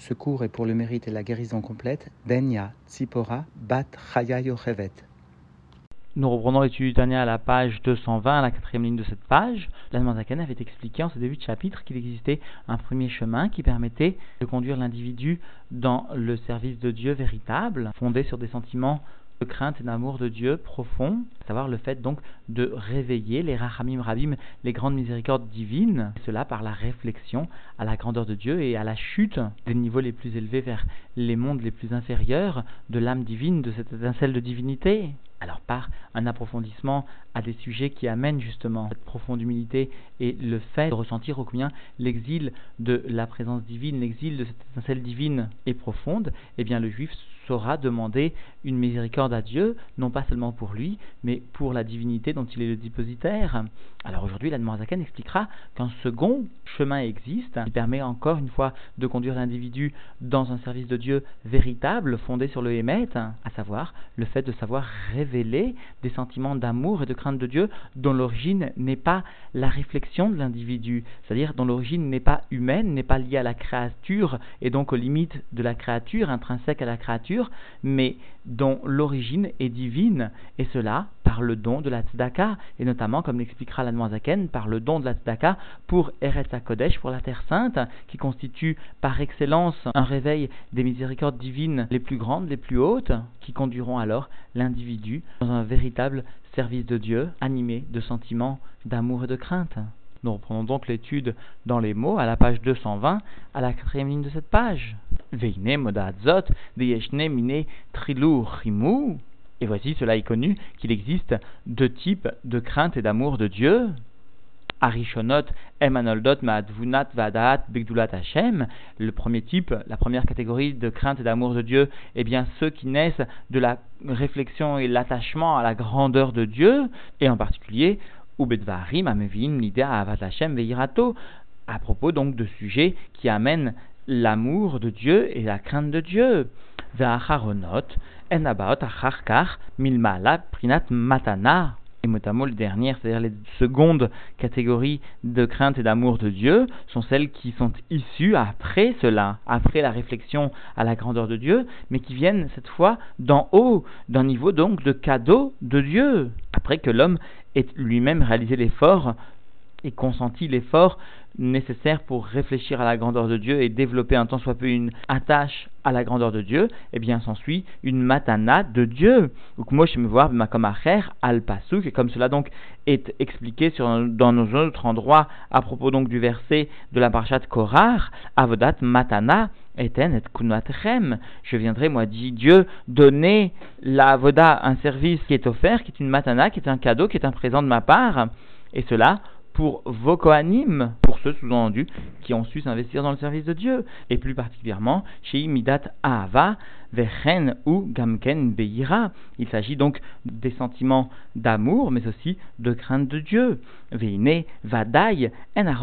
Ce est pour le mérite et la guérison complète Bat. Nous reprenons l'étude Tania à la page 220, à la quatrième ligne de cette page. L'Anne avait expliqué en ce début de chapitre qu'il existait un premier chemin qui permettait de conduire l'individu dans le service de Dieu véritable, fondé sur des sentiments de crainte et d'amour de Dieu profond, à savoir le fait donc de réveiller les rachamim rabim, les grandes miséricordes divines, et cela par la réflexion à la grandeur de Dieu et à la chute des niveaux les plus élevés vers les mondes les plus inférieurs de l'âme divine, de cette étincelle de divinité. Alors par un approfondissement à des sujets qui amènent justement cette profonde humilité et le fait de ressentir au combien l'exil de la présence divine, l'exil de cette étincelle divine est profonde, eh bien le juif saura demander une miséricorde à Dieu, non pas seulement pour lui, mais pour la divinité dont il est le dépositaire. Alors aujourd'hui, l'Admorazaken expliquera qu'un second chemin existe, qui permet encore une fois de conduire l'individu dans un service de Dieu véritable, fondé sur le Hémet, à savoir le fait de savoir révéler des sentiments d'amour et de crainte de Dieu dont l'origine n'est pas la réflexion de l'individu, c'est-à-dire dont l'origine n'est pas humaine, n'est pas liée à la créature et donc aux limites de la créature, intrinsèque à la créature, mais dont l'origine est divine, et cela par le don de la tzedaka, et notamment, comme l'expliquera la Zaken, par le don de la tzedaka pour Eretz HaKodesh, pour la Terre Sainte, qui constitue par excellence un réveil des miséricordes divines les plus grandes, les plus hautes, qui conduiront alors l'individu dans un véritable service de Dieu, animé de sentiments d'amour et de crainte. Nous reprenons donc l'étude dans les mots à la page 220, à la quatrième ligne de cette page. Veine modazot de mine Et voici, cela est connu, qu'il existe deux types de crainte et d'amour de Dieu. Arishonot, Emanoldot, Maadvunat, Vadat, Begdulat Hashem. Le premier type, la première catégorie de crainte et d'amour de Dieu, eh bien ceux qui naissent de la réflexion et l'attachement à la grandeur de Dieu, et en particulier Ubedvarim, Amevin, Nida, Avat Hashem, Veirato, à propos donc de sujets qui amènent l'amour de Dieu et la crainte de Dieu. Ve'acharonot, Enabaot, Acharkar, Milmala, Prinat, Matana. Et notamment les dernières, c'est-à-dire les secondes catégories de crainte et d'amour de Dieu, sont celles qui sont issues après cela, après la réflexion à la grandeur de Dieu, mais qui viennent cette fois d'en haut, d'un niveau donc de cadeau de Dieu, après que l'homme ait lui-même réalisé l'effort et consenti l'effort nécessaire pour réfléchir à la grandeur de Dieu et développer un temps soit peu une attache à la grandeur de Dieu, eh bien s'ensuit une matana de Dieu. Ou je me voir al pasuk et comme cela donc est expliqué sur, dans nos autres endroits à propos donc du verset de la parchat Korar, avodat matana et. Je viendrai, moi, dit Dieu, donner la avoda, un service qui est offert, qui est une matana, qui est un cadeau, qui est un présent de ma part, et cela pour vos Kohanim, pour ceux sous-entendus qui ont su s'investir dans le service de Dieu, et plus particulièrement chez Midat Ahava, Vechen ou Gamken Beira. Il s'agit donc des sentiments d'amour, mais aussi de crainte de Dieu. Veine Vadai En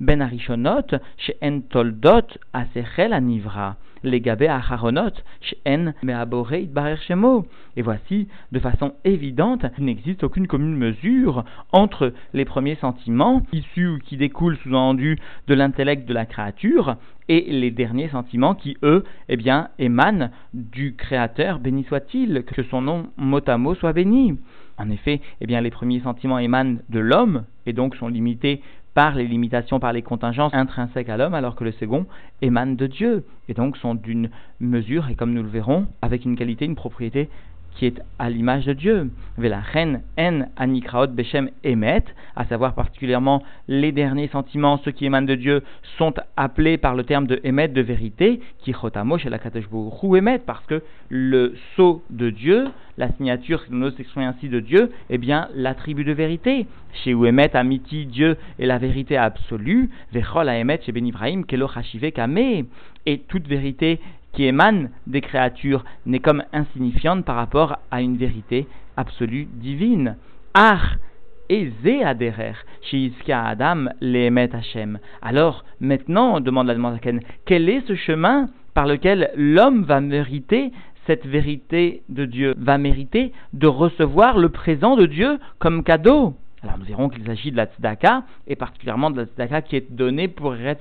Ben Arishonot She En Toldot Asechel Anivra les gabé acharonot, barer shemo. Et voici, de façon évidente, il n'existe aucune commune mesure entre les premiers sentiments, issus ou qui découlent sous-entendu de l'intellect de la créature, et les derniers sentiments qui, eux, eh bien, émanent du Créateur, béni soit-il, que son nom mot à mot soit béni. En effet, eh bien, les premiers sentiments émanent de l'homme et donc sont limités par les limitations, par les contingences intrinsèques à l'homme, alors que le second émane de Dieu, et donc sont d'une mesure, et comme nous le verrons, avec une qualité, une propriété qui est à l'image de Dieu. reine en anikraot beshem emet, à savoir particulièrement les derniers sentiments, ceux qui émanent de Dieu, sont appelés par le terme de emet, de vérité, qui chotamo chez la emet, parce que le sceau de Dieu, la signature, si nous exprimons ainsi de Dieu, eh bien, l'attribut de vérité. Chez Uemet, Amiti, Dieu est la vérité absolue, Vechol Emet, chez Ben Ibrahim, Kelo Kame, et toute vérité qui émane des créatures n'est comme insignifiante par rapport à une vérité absolue divine. Ar et aderer, Iska Adam l'émet Hashem. Alors, maintenant, demande la demande quel est ce chemin par lequel l'homme va mériter cette vérité de Dieu, va mériter de recevoir le présent de Dieu comme cadeau? Alors nous verrons qu'il s'agit de la tzedaka, et particulièrement de la tzedaka qui est donnée pour Eretz.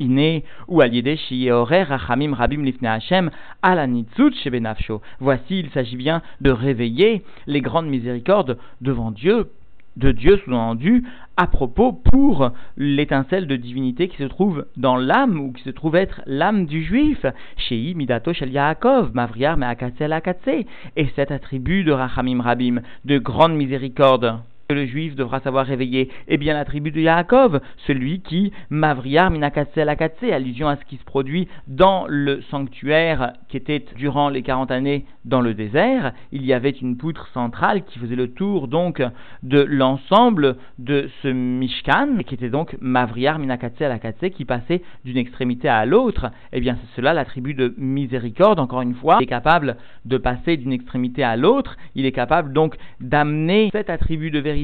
Iné ou Rachamim Rabim Lifne Hashem Shebenafsho. Voici, il s'agit bien de réveiller les grandes miséricordes devant Dieu de Dieu sous-entendu à propos pour l'étincelle de divinité qui se trouve dans l'âme ou qui se trouve être l'âme du juif. Shei Midato Shel Yaakov, Mavriar Akatse, et cet attribut de Rachamim Rabim, de grande miséricorde que le juif devra savoir réveiller Eh bien, la tribu de Yaakov, celui qui, Mavriar Minakatse Lakatse, allusion à ce qui se produit dans le sanctuaire qui était durant les 40 années dans le désert, il y avait une poutre centrale qui faisait le tour donc de l'ensemble de ce Mishkan, qui était donc Mavriar Minakatse Lakatse, qui passait d'une extrémité à l'autre. Eh bien, c'est cela la tribu de miséricorde, encore une fois, est capable de passer d'une extrémité à l'autre, il est capable donc d'amener cet attribut de vérité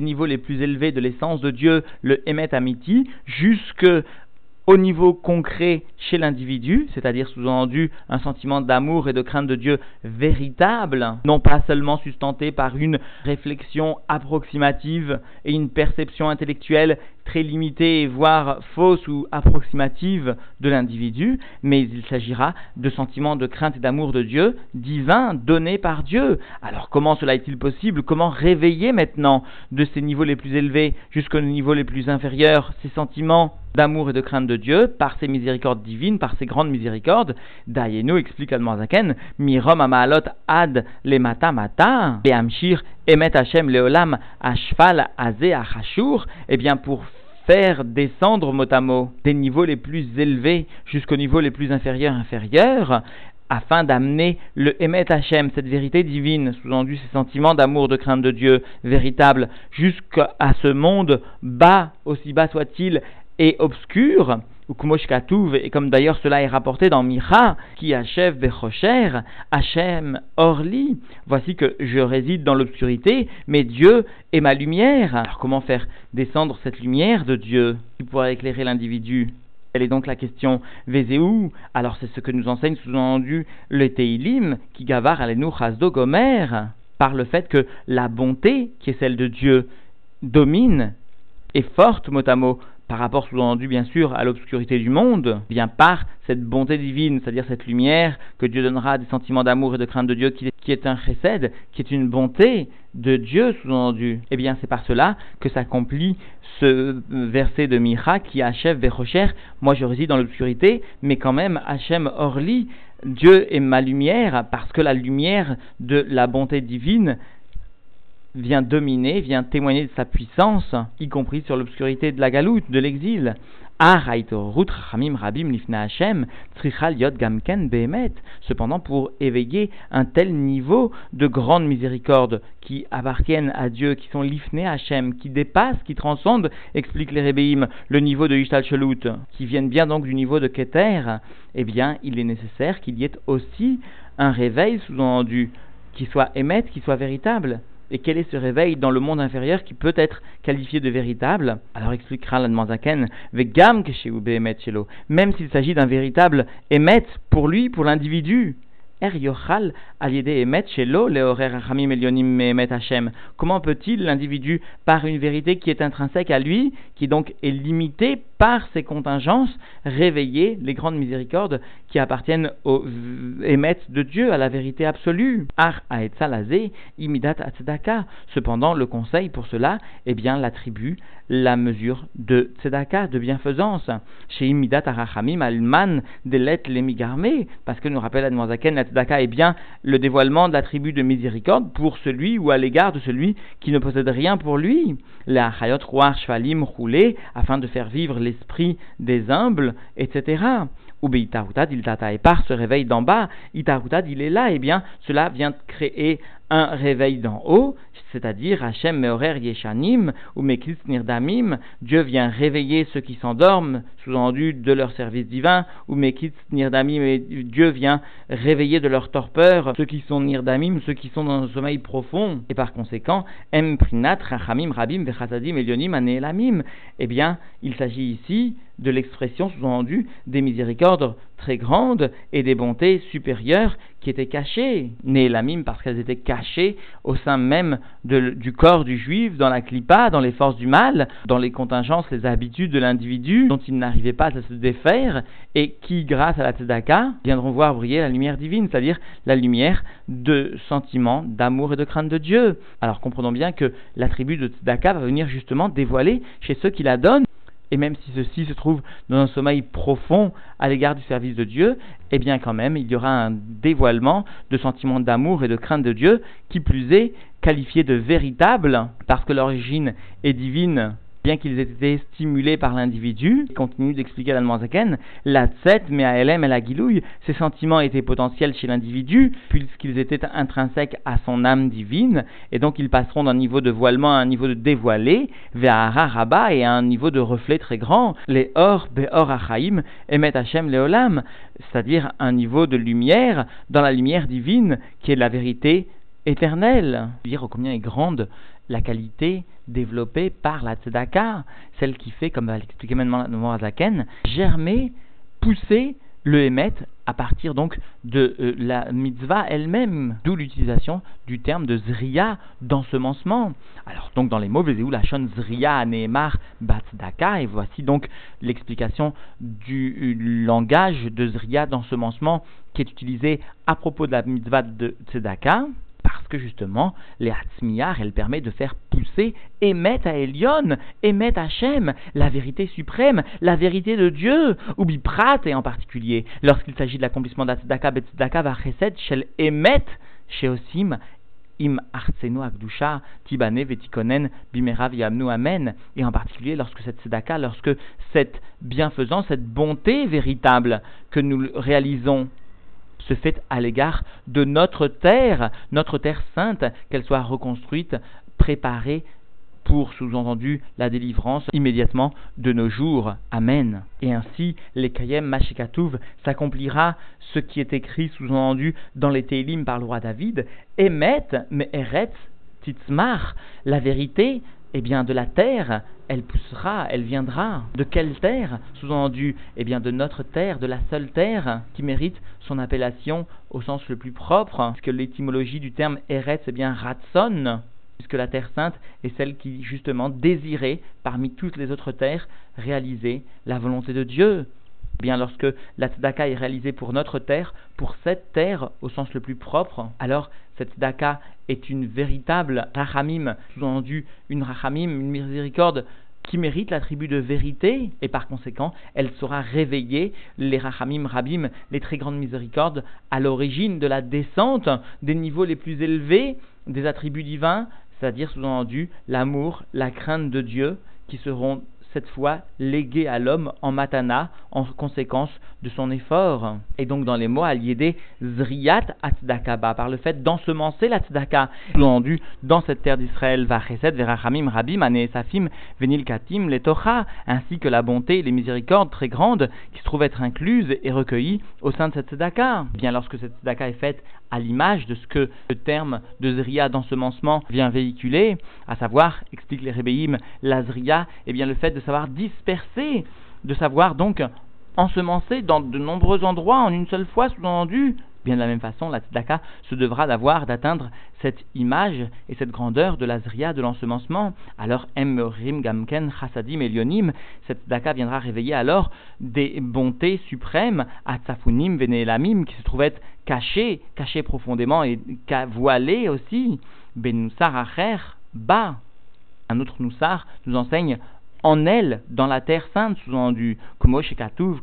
au niveau les plus élevés de l'essence de Dieu, le Emet Amiti, jusque au niveau concret chez l'individu, c'est-à-dire sous-entendu un sentiment d'amour et de crainte de Dieu véritable, non pas seulement sustenté par une réflexion approximative et une perception intellectuelle très limitée, voire fausse ou approximative de l'individu, mais il s'agira de sentiments de crainte et d'amour de Dieu, divins, donnés par Dieu. Alors comment cela est-il possible? Comment réveiller maintenant de ces niveaux les plus élevés jusqu'aux niveaux les plus inférieurs ces sentiments? D'amour et de crainte de Dieu par ses miséricordes divines, par ses grandes miséricordes. Dayenu explique Admorazaken, Mirom amalot ad le mata mata, amshir emet Hashem leolam ashfal aze achashur, eh bien pour faire descendre mot à mot des niveaux les plus élevés jusqu'aux niveaux les plus inférieurs inférieurs, afin d'amener le Emet Hashem, cette vérité divine, sous-entendu ces sentiments d'amour, de crainte de Dieu véritable, jusqu'à ce monde bas, aussi bas soit-il, et obscur, ou et comme d'ailleurs cela est rapporté dans Micha, qui achève Bechocher, Hachem Orli. Voici que je réside dans l'obscurité, mais Dieu est ma lumière. Alors comment faire descendre cette lumière de Dieu qui pourra éclairer l'individu? Elle est donc la question Vezéou. Alors c'est ce que nous enseigne sous-entendu le Teilim, qui gavar alenu chasdo gomer, par le fait que la bonté, qui est celle de Dieu, domine, est forte mot à mot par rapport sous-entendu bien sûr à l'obscurité du monde, bien par cette bonté divine, c'est-à-dire cette lumière que Dieu donnera des sentiments d'amour et de crainte de Dieu qui, est un chesed, qui est une bonté de Dieu sous-entendu. Eh bien c'est par cela que s'accomplit ce verset de Micha qui achève Vechocher, moi je réside dans l'obscurité, mais quand même Hachem Orli, Dieu est ma lumière parce que la lumière de la bonté divine vient dominer, vient témoigner de sa puissance, y compris sur l'obscurité de la galoute, de l'exil. Cependant, pour éveiller un tel niveau de grande miséricorde qui appartiennent à Dieu, qui sont lifné Hachem, qui dépassent, qui transcendent, explique les Rebbeim, le niveau de Ishtal Shelut, qui viennent bien donc du niveau de Keter, eh bien, il est nécessaire qu'il y ait aussi un réveil sous-entendu, qui soit émette, qui soit véritable. Et quel est ce réveil dans le monde inférieur qui peut être qualifié de véritable? Alors expliquera la Zaken, même s'il s'agit d'un véritable émet pour lui, pour l'individu, Er Comment peut-il, l'individu, par une vérité qui est intrinsèque à lui, qui donc est limitée par ses contingences, réveiller les grandes miséricordes qui appartiennent au émet de Dieu, à la vérité absolue Ar imidat Cependant, le conseil pour cela, eh bien, l'attribue la mesure de tzedaka, de bienfaisance. Chez imidat arachamim alman delet lemigarme, parce que nous rappelle Admozaken, la tzedaka est bien le dévoilement de l'attribut de miséricorde pour celui ou à l'égard de celui qui ne possède rien pour lui. La chayot ruach shvalim roulé, afin de faire vivre l'esprit des humbles, etc. Ou Itarutad, il tata et par ce réveil d'en bas, Itarutad, il est là, et eh bien cela vient créer un réveil d'en haut, c'est-à-dire Hachem Meorer Yeshanim ou Meklis Nirdamim, Dieu vient réveiller ceux qui s'endorment, sous-entendu de leur service divin, ou Meklis Nirdamim, Dieu vient réveiller de leur torpeur ceux qui sont Nirdamim, ceux qui sont dans un sommeil profond, et par conséquent, Em Prinat Rachamim Rabim Vechasadim Elionim Aneelamim, eh bien, il s'agit ici de l'expression sous-entendue des miséricordes très grandes et des bontés supérieures qui étaient cachées, nées la mime parce qu'elles étaient cachées au sein même du corps du juif, dans la clipa, dans les forces du mal, dans les contingences, les habitudes de l'individu dont il n'arrivait pas à se défaire et qui, grâce à la tzedaka, viendront voir briller la lumière divine, c'est-à-dire la lumière de sentiments, d'amour et de crainte de Dieu. Alors comprenons bien que l'attribut de tzedaka va venir justement dévoiler chez ceux qui la donnent et même si ceci se trouve dans un sommeil profond à l'égard du service de Dieu, eh bien quand même, il y aura un dévoilement de sentiments d'amour et de crainte de Dieu, qui plus est qualifié de véritable, parce que l'origine est divine bien qu'ils aient été stimulés par l'individu, continue d'expliquer l'Almanzaken, la tset, mais à LM et la guilouille, ces sentiments étaient potentiels chez l'individu, puisqu'ils étaient intrinsèques à son âme divine, et donc ils passeront d'un niveau de voilement à un niveau de dévoilé, vers Rabat et à un niveau de reflet très grand, les Or, Beor Achaim, Emet Hashem Leolam, c'est-à-dire un niveau de lumière dans la lumière divine qui est la vérité éternelle. Dire combien est grande la qualité développée par la tzedaka, celle qui fait, comme va l'expliquer maintenant Moazaken, germer, pousser le émet à partir donc de euh, la mitzvah elle-même, d'où l'utilisation du terme de zriya, d'ensemencement. Alors donc dans les mots, où la shon zriya neemar batzdaka, et voici donc l'explication du euh, langage de zriya, d'ensemencement qui est utilisé à propos de la mitzvah de tzedaka parce que justement, les Hatzmiyar, elle permet de faire pousser Emet à Elion, Emet Hachem, la vérité suprême, la vérité de Dieu, ou Biprat, et en particulier, lorsqu'il s'agit de l'accomplissement d'Atzedaka, Betzedaka, Vachesed, Shel Emet, Sheosim, im arsenu akdusha tibane vetikonen bimerav yamnu amen. Et en particulier lorsque cette tzedaka, lorsque cette bienfaisance, cette bonté véritable que nous réalisons se fait à l'égard de notre terre, notre terre sainte, qu'elle soit reconstruite, préparée pour, sous-entendu, la délivrance immédiatement de nos jours. Amen. Et ainsi, les Kayem Mashikatouv s'accomplira ce qui est écrit, sous-entendu, dans les Télim par le roi David, Emet, Me'eretz, Titzmar, la vérité, eh bien, de la terre, elle poussera, elle viendra. De quelle terre? Sous-entendu, eh bien, de notre terre, de la seule terre qui mérite son appellation au sens le plus propre, puisque l'étymologie du terme Eretz, c'est bien Ratson, puisque la terre sainte est celle qui, justement, désirait, parmi toutes les autres terres, réaliser la volonté de Dieu. Eh bien, lorsque la tzedaka est réalisée pour notre terre, pour cette terre au sens le plus propre, alors cette tzedaka est une véritable rachamim, sous-entendu une rachamim, une miséricorde qui mérite l'attribut de vérité, et par conséquent, elle saura réveiller les rachamim rabim, les très grandes miséricordes, à l'origine de la descente des niveaux les plus élevés des attributs divins, c'est-à-dire sous-entendu l'amour, la crainte de Dieu, qui seront cette fois légué à l'homme en matana, en conséquence de son effort. Et donc dans les mots aliédés, zriyat atzdakaba, par le fait d'ensemencer la tzedaka, sous-entendu dans cette terre d'Israël, vachesed verachamim rabim aneesafim venil katim letocha, ainsi que la bonté et les miséricordes très grandes qui se trouvent être incluses et recueillies au sein de cette tzedaka. Bien lorsque cette tzedaka est faite à l'image de ce que le terme de Zria d'ensemencement vient véhiculer, à savoir, explique les Rébéim, la Zria, eh bien le fait de savoir disperser, de savoir donc ensemencer dans de nombreux endroits en une seule fois, sous-entendu, Bien de la même façon, la tzedaka se devra d'avoir, d'atteindre cette image et cette grandeur de la zria, de l'ensemencement. Alors, emrim gamken chassadim elionim, cette tzedaka viendra réveiller alors des bontés suprêmes, atzafunim venelamim, qui se trouvaient cachées, cachées profondément et voilées aussi. Benusar acher, ba. Un autre Noussar nous enseigne en elle, dans la terre sainte, sous-entendu, comme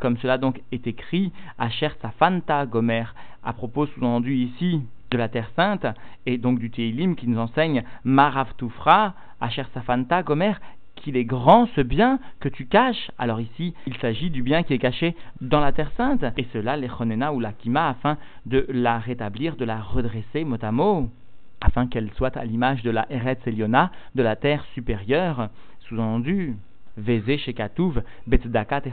comme cela donc est écrit, Asher Safanta Gomer, à propos sous-entendu ici de la terre sainte, et donc du Teilim qui nous enseigne Marav Tufra, Asher Safanta Gomer, qu'il est grand ce bien que tu caches. Alors ici, il s'agit du bien qui est caché dans la terre sainte, et cela, les Chonena ou la Kima, afin de la rétablir, de la redresser mot à mot, afin qu'elle soit à l'image de la Eretz Eliona, de la terre supérieure, sous-entendu. Vézé chez Katouv, Betdakat et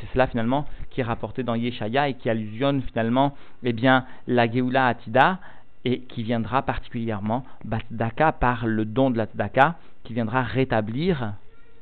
c'est cela finalement qui est rapporté dans Yeshaya et qui allusionne finalement eh bien, la Geoula Atida, et qui viendra particulièrement Batdaka par le don de la Tzedaka, qui viendra rétablir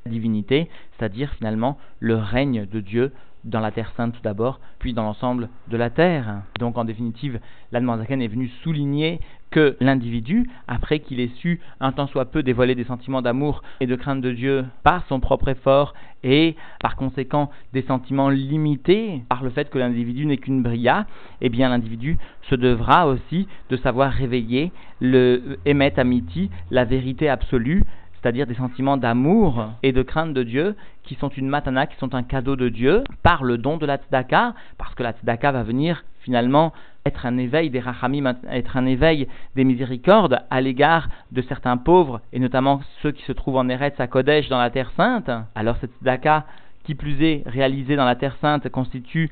divinité, c'est-à-dire finalement le règne de Dieu dans la Terre Sainte tout d'abord, puis dans l'ensemble de la Terre. Donc en définitive, l'Admanzaken est venu souligner que l'individu, après qu'il ait su un tant soit peu dévoiler des sentiments d'amour et de crainte de Dieu par son propre effort et par conséquent des sentiments limités par le fait que l'individu n'est qu'une bria, eh bien l'individu se devra aussi de savoir réveiller le émet amiti, la vérité absolue, c'est-à-dire des sentiments d'amour et de crainte de Dieu, qui sont une matana, qui sont un cadeau de Dieu, par le don de la tzedaka, parce que la tzedaka va venir finalement être un éveil des rachamim, être un éveil des miséricordes à l'égard de certains pauvres, et notamment ceux qui se trouvent en Eretz à Kodesh dans la Terre Sainte. Alors cette tzedaka, qui plus est réalisée dans la Terre Sainte, constitue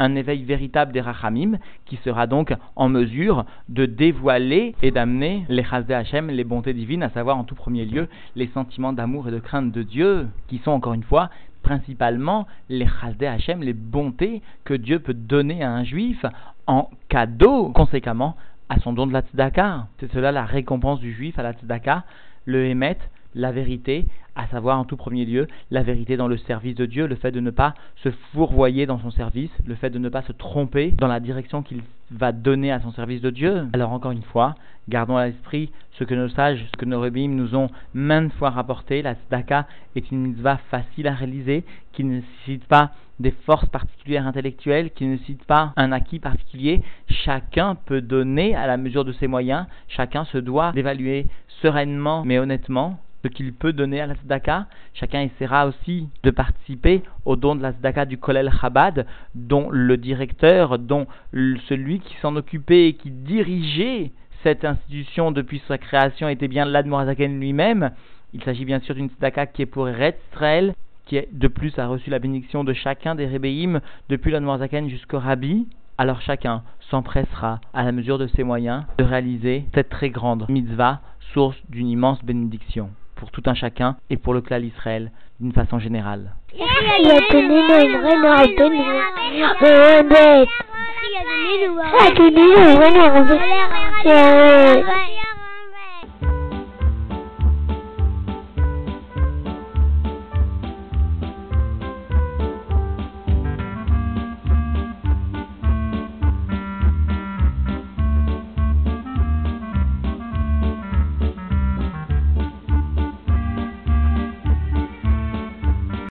un éveil véritable des Rachamim, qui sera donc en mesure de dévoiler et d'amener les Chazde Hashem, les bontés divines, à savoir en tout premier lieu les sentiments d'amour et de crainte de Dieu, qui sont encore une fois principalement les Chazde Hashem, les bontés que Dieu peut donner à un juif en cadeau, conséquemment, à son don de la tzedaka. C'est cela la récompense du juif à la tzedaka, le émet, la vérité, à savoir en tout premier lieu la vérité dans le service de Dieu, le fait de ne pas se fourvoyer dans son service, le fait de ne pas se tromper dans la direction qu'il va donner à son service de Dieu. Alors encore une fois, gardons à l'esprit ce que nos sages, ce que nos rebim nous ont maintes fois rapporté. La tzedaka est une mitzvah facile à réaliser, qui ne nécessite pas des forces particulières intellectuelles, qui ne nécessite pas un acquis particulier. Chacun peut donner à la mesure de ses moyens, chacun se doit d'évaluer sereinement mais honnêtement ce qu'il peut donner à la tzedaka. Chacun essaiera aussi de participer au don de la tzedaka du Kolel Chabad, dont le directeur, dont celui qui s'en occupait et qui dirigeait cette institution depuis sa création était bien l'Admorazaken lui-même. Il s'agit bien sûr d'une tzedaka qui est pour Eretz Israël, qui de plus a reçu la bénédiction de chacun des Rébéim depuis l'Admorazaken jusqu'au Rabbi. Alors chacun s'empressera, à la mesure de ses moyens, de réaliser cette très grande mitzvah, source d'une immense bénédiction pour tout un chacun et pour le clan d'Israël d'une façon générale.